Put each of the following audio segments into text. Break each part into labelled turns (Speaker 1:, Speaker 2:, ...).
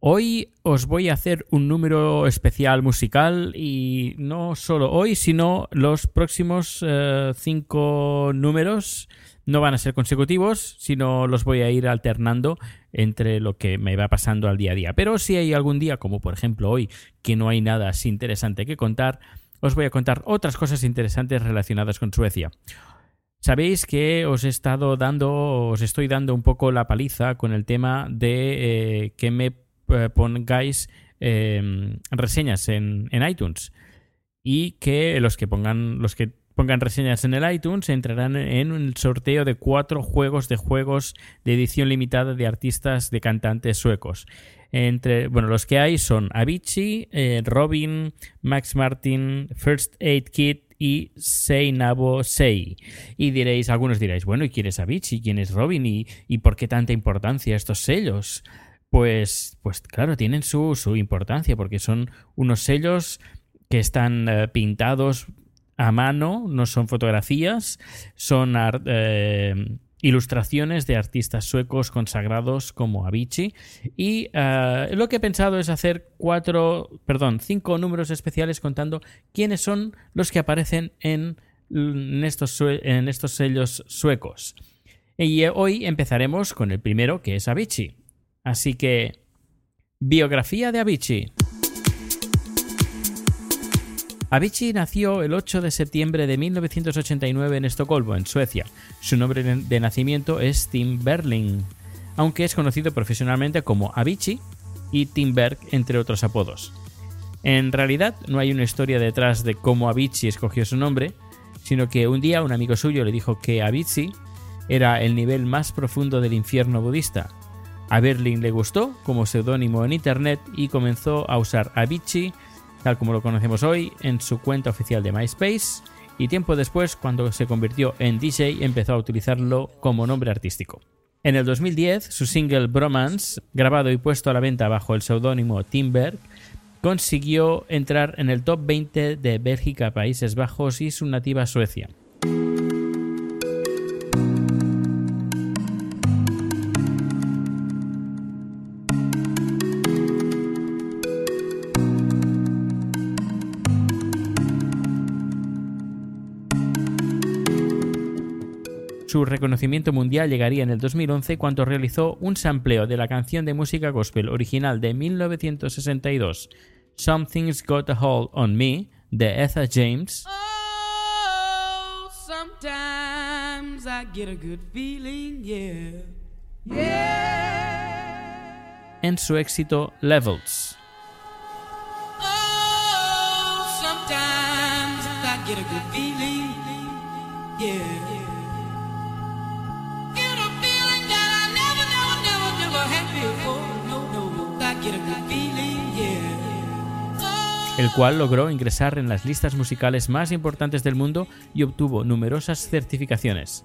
Speaker 1: Hoy os voy a hacer un número especial musical y no solo hoy, sino los próximos eh, cinco números no van a ser consecutivos, sino los voy a ir alternando entre lo que me va pasando al día a día. Pero si hay algún día, como por ejemplo hoy, que no hay nada así interesante que contar, os voy a contar otras cosas interesantes relacionadas con Suecia. Sabéis que os he estado dando, os estoy dando un poco la paliza con el tema de eh, que me pongáis eh, reseñas en, en, iTunes y que los que pongan los que pongan reseñas en el iTunes entrarán en el sorteo de cuatro juegos de juegos de edición limitada de artistas de cantantes suecos. Entre, bueno, los que hay son Avicii, eh, Robin, Max Martin, First Aid Kit y Seinabo Sei. Y diréis, algunos diréis, bueno, ¿y quién es Avicii? ¿Quién es Robin? ¿Y, y por qué tanta importancia estos sellos? Pues, pues claro, tienen su, su importancia porque son unos sellos que están eh, pintados a mano, no son fotografías, son eh, ilustraciones de artistas suecos consagrados como Avicii. Y eh, lo que he pensado es hacer cuatro, perdón, cinco números especiales contando quiénes son los que aparecen en, en estos, en estos sellos suecos. Y hoy empezaremos con el primero, que es Avicii. Así que, biografía de Avicii. Avicii nació el 8 de septiembre de 1989 en Estocolmo, en Suecia. Su nombre de nacimiento es Tim Berling, aunque es conocido profesionalmente como Avicii y Tim Berg, entre otros apodos. En realidad, no hay una historia detrás de cómo Avicii escogió su nombre, sino que un día un amigo suyo le dijo que Avicii era el nivel más profundo del infierno budista. A Berling le gustó como seudónimo en internet y comenzó a usar Avicii tal como lo conocemos hoy, en su cuenta oficial de MySpace y tiempo después, cuando se convirtió en DJ, empezó a utilizarlo como nombre artístico. En el 2010, su single Bromance, grabado y puesto a la venta bajo el seudónimo Timberg, consiguió entrar en el top 20 de Bélgica, Países Bajos y su nativa Suecia. Su reconocimiento mundial llegaría en el 2011 cuando realizó un sampleo de la canción de música gospel original de 1962, Something's Got a Hold on Me, de Etha James.
Speaker 2: Oh, sometimes I get a good feeling, yeah. Yeah.
Speaker 1: En su éxito Levels.
Speaker 2: Oh, sometimes I get a good feeling, yeah.
Speaker 1: El cual logró ingresar en las listas musicales más importantes del mundo y obtuvo numerosas certificaciones.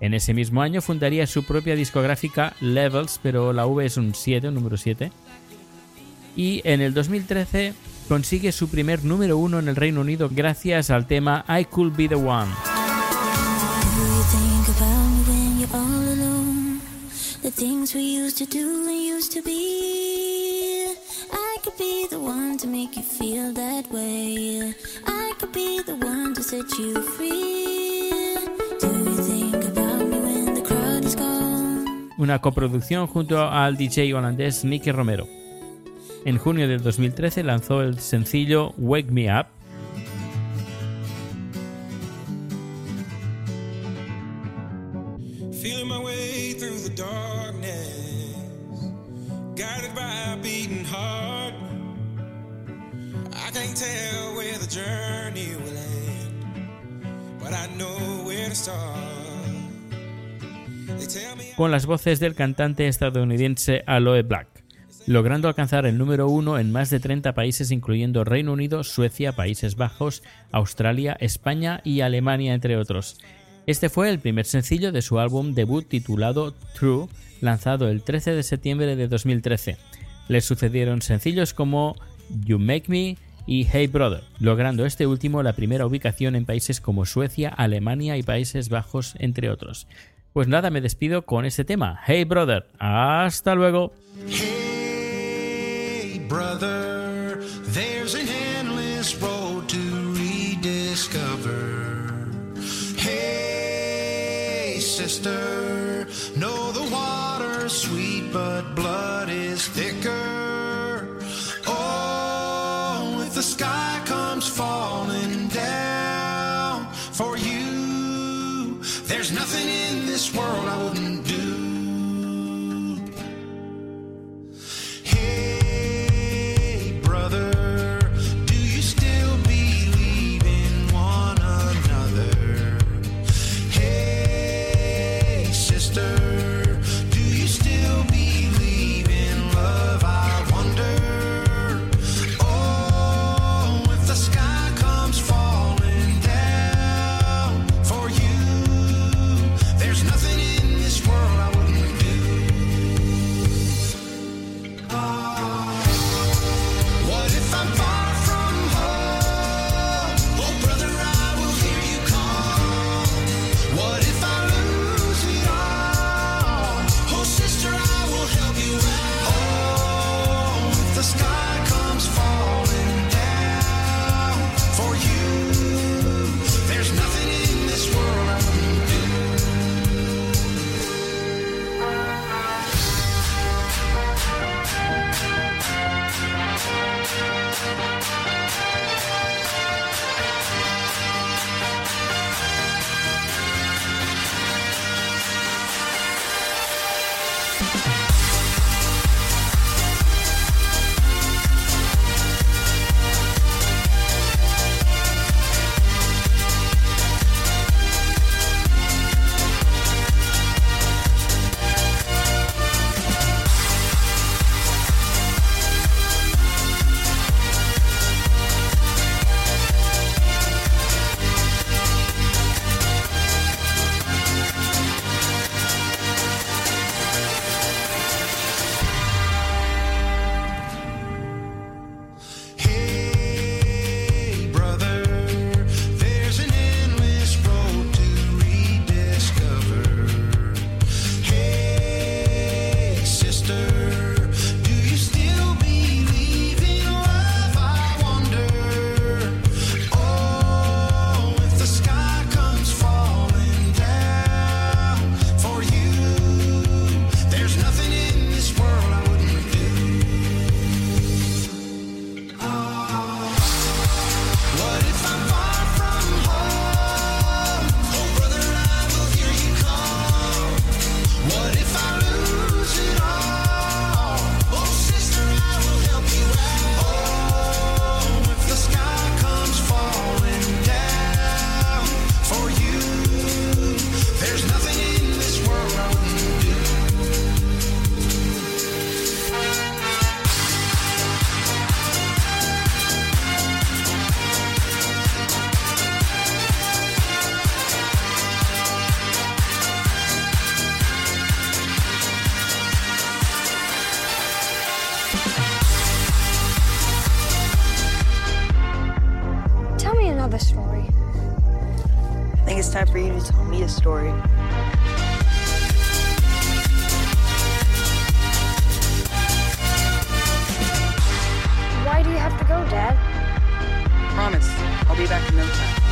Speaker 1: En ese mismo año fundaría su propia discográfica Levels, pero la V es un 7, un número 7. Y en el 2013 consigue su primer número 1 en el Reino Unido gracias al tema I Could Be the One. To make you feel that way. I could be the one to set you free. Una coproducción junto al DJ holandés Nicky Romero. En junio del 2013 lanzó el sencillo Wake Me Up,
Speaker 3: the journey will end, but I know where to start.
Speaker 1: Con las voces del cantante estadounidense Aloe Black. logrando alcanzar el número uno en más de 30 países incluyendo Reino Unido, Suecia, Países Bajos, Australia, España y Alemania, entre otros. Este fue el primer sencillo de su álbum debut titulado True, lanzado el 13 de septiembre de 2013. Le sucedieron sencillos como You Make Me y Hey Brother, logrando este último la primera ubicación en países como Suecia, Alemania y Países Bajos, entre otros. Pues nada, me despido con este tema. Hey Brother, hasta luego.
Speaker 3: Hey, brother, there's the sky a story. I think it's time for you to tell me a story. Why do you have to go, Dad? Promise, I'll be back in
Speaker 4: no time.